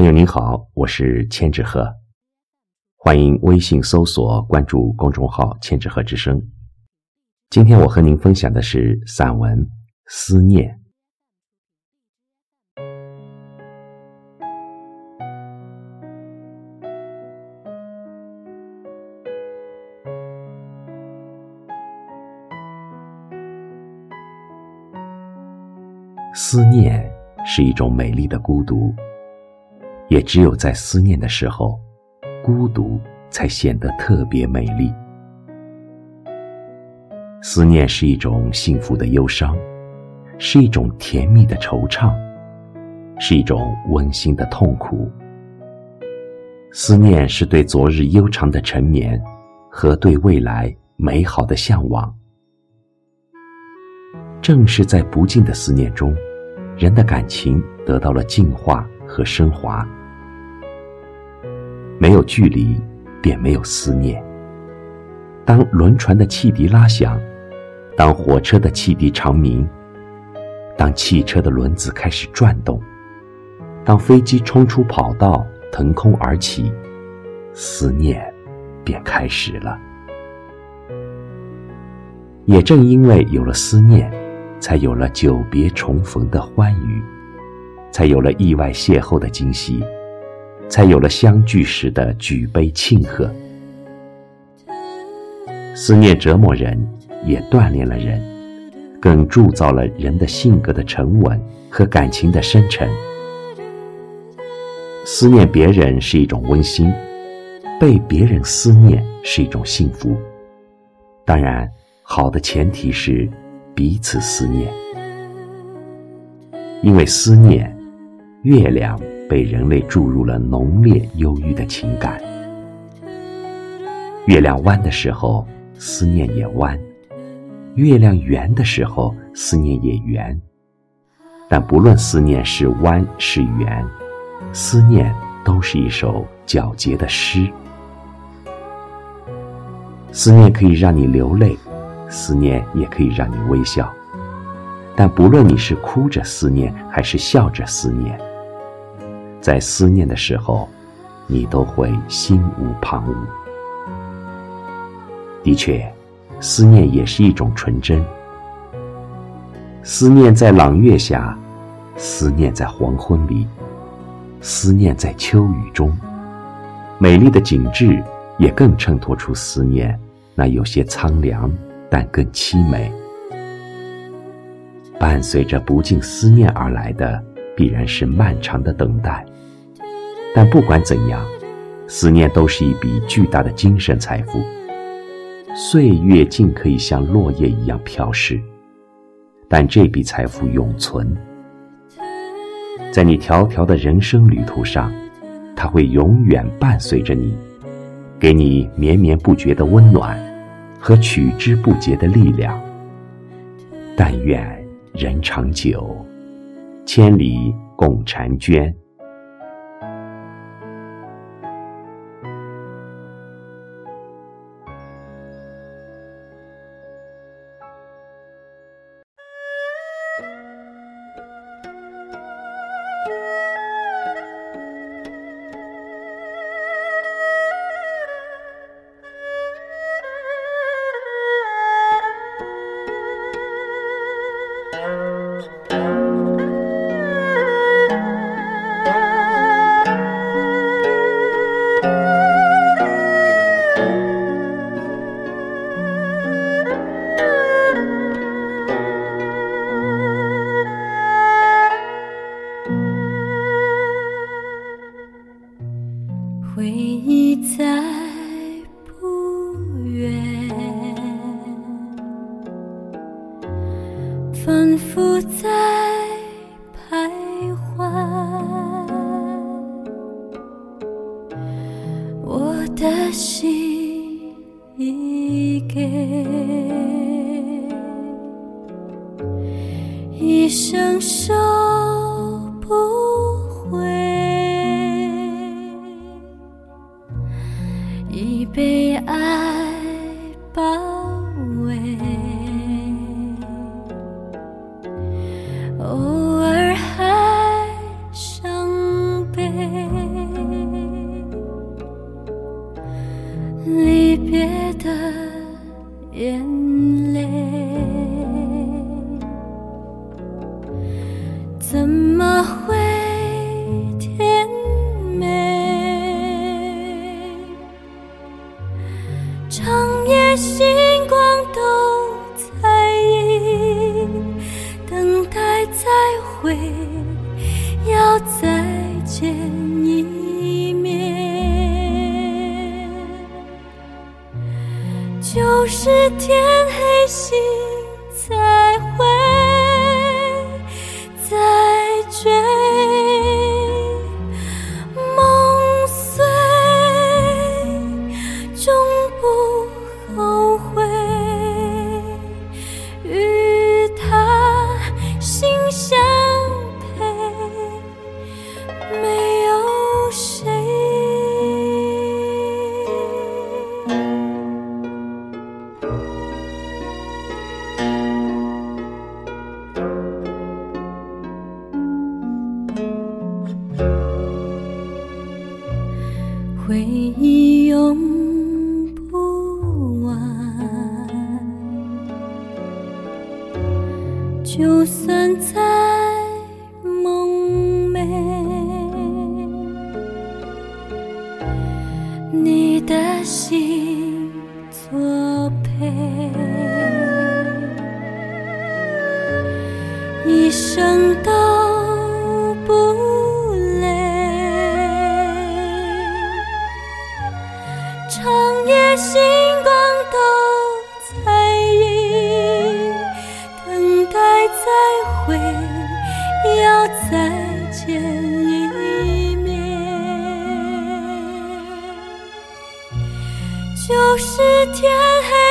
朋友您好，我是千纸鹤，欢迎微信搜索关注公众号“千纸鹤之声”。今天我和您分享的是散文《思念》。思念是一种美丽的孤独。也只有在思念的时候，孤独才显得特别美丽。思念是一种幸福的忧伤，是一种甜蜜的惆怅，是一种温馨的痛苦。思念是对昨日悠长的沉眠，和对未来美好的向往。正是在不尽的思念中，人的感情得到了净化和升华。没有距离，便没有思念。当轮船的汽笛拉响，当火车的汽笛长鸣，当汽车的轮子开始转动，当飞机冲出跑道腾空而起，思念便开始了。也正因为有了思念，才有了久别重逢的欢愉，才有了意外邂逅的惊喜。才有了相聚时的举杯庆贺。思念折磨人，也锻炼了人，更铸造了人的性格的沉稳和感情的深沉。思念别人是一种温馨，被别人思念是一种幸福。当然，好的前提是彼此思念，因为思念，月亮。被人类注入了浓烈忧郁的情感。月亮弯的时候，思念也弯；月亮圆的时候，思念也圆。但不论思念是弯是圆，思念都是一首皎洁的诗。思念可以让你流泪，思念也可以让你微笑。但不论你是哭着思念，还是笑着思念。在思念的时候，你都会心无旁骛。的确，思念也是一种纯真。思念在朗月下，思念在黄昏里，思念在秋雨中。美丽的景致也更衬托出思念那有些苍凉，但更凄美。伴随着不尽思念而来的。必然是漫长的等待，但不管怎样，思念都是一笔巨大的精神财富。岁月尽可以像落叶一样飘逝，但这笔财富永存，在你迢迢的人生旅途上，它会永远伴随着你，给你绵绵不绝的温暖和取之不竭的力量。但愿人长久。千里共婵娟。你在不远反复在徘徊，我的心已给，一生收已被爱包围偶尔还伤悲离别的眼泪。长夜星光都在意，等待再会，要再见一面。就是天黑心才会就算再梦美，你的心作陪，一生都不累。长夜星是天黑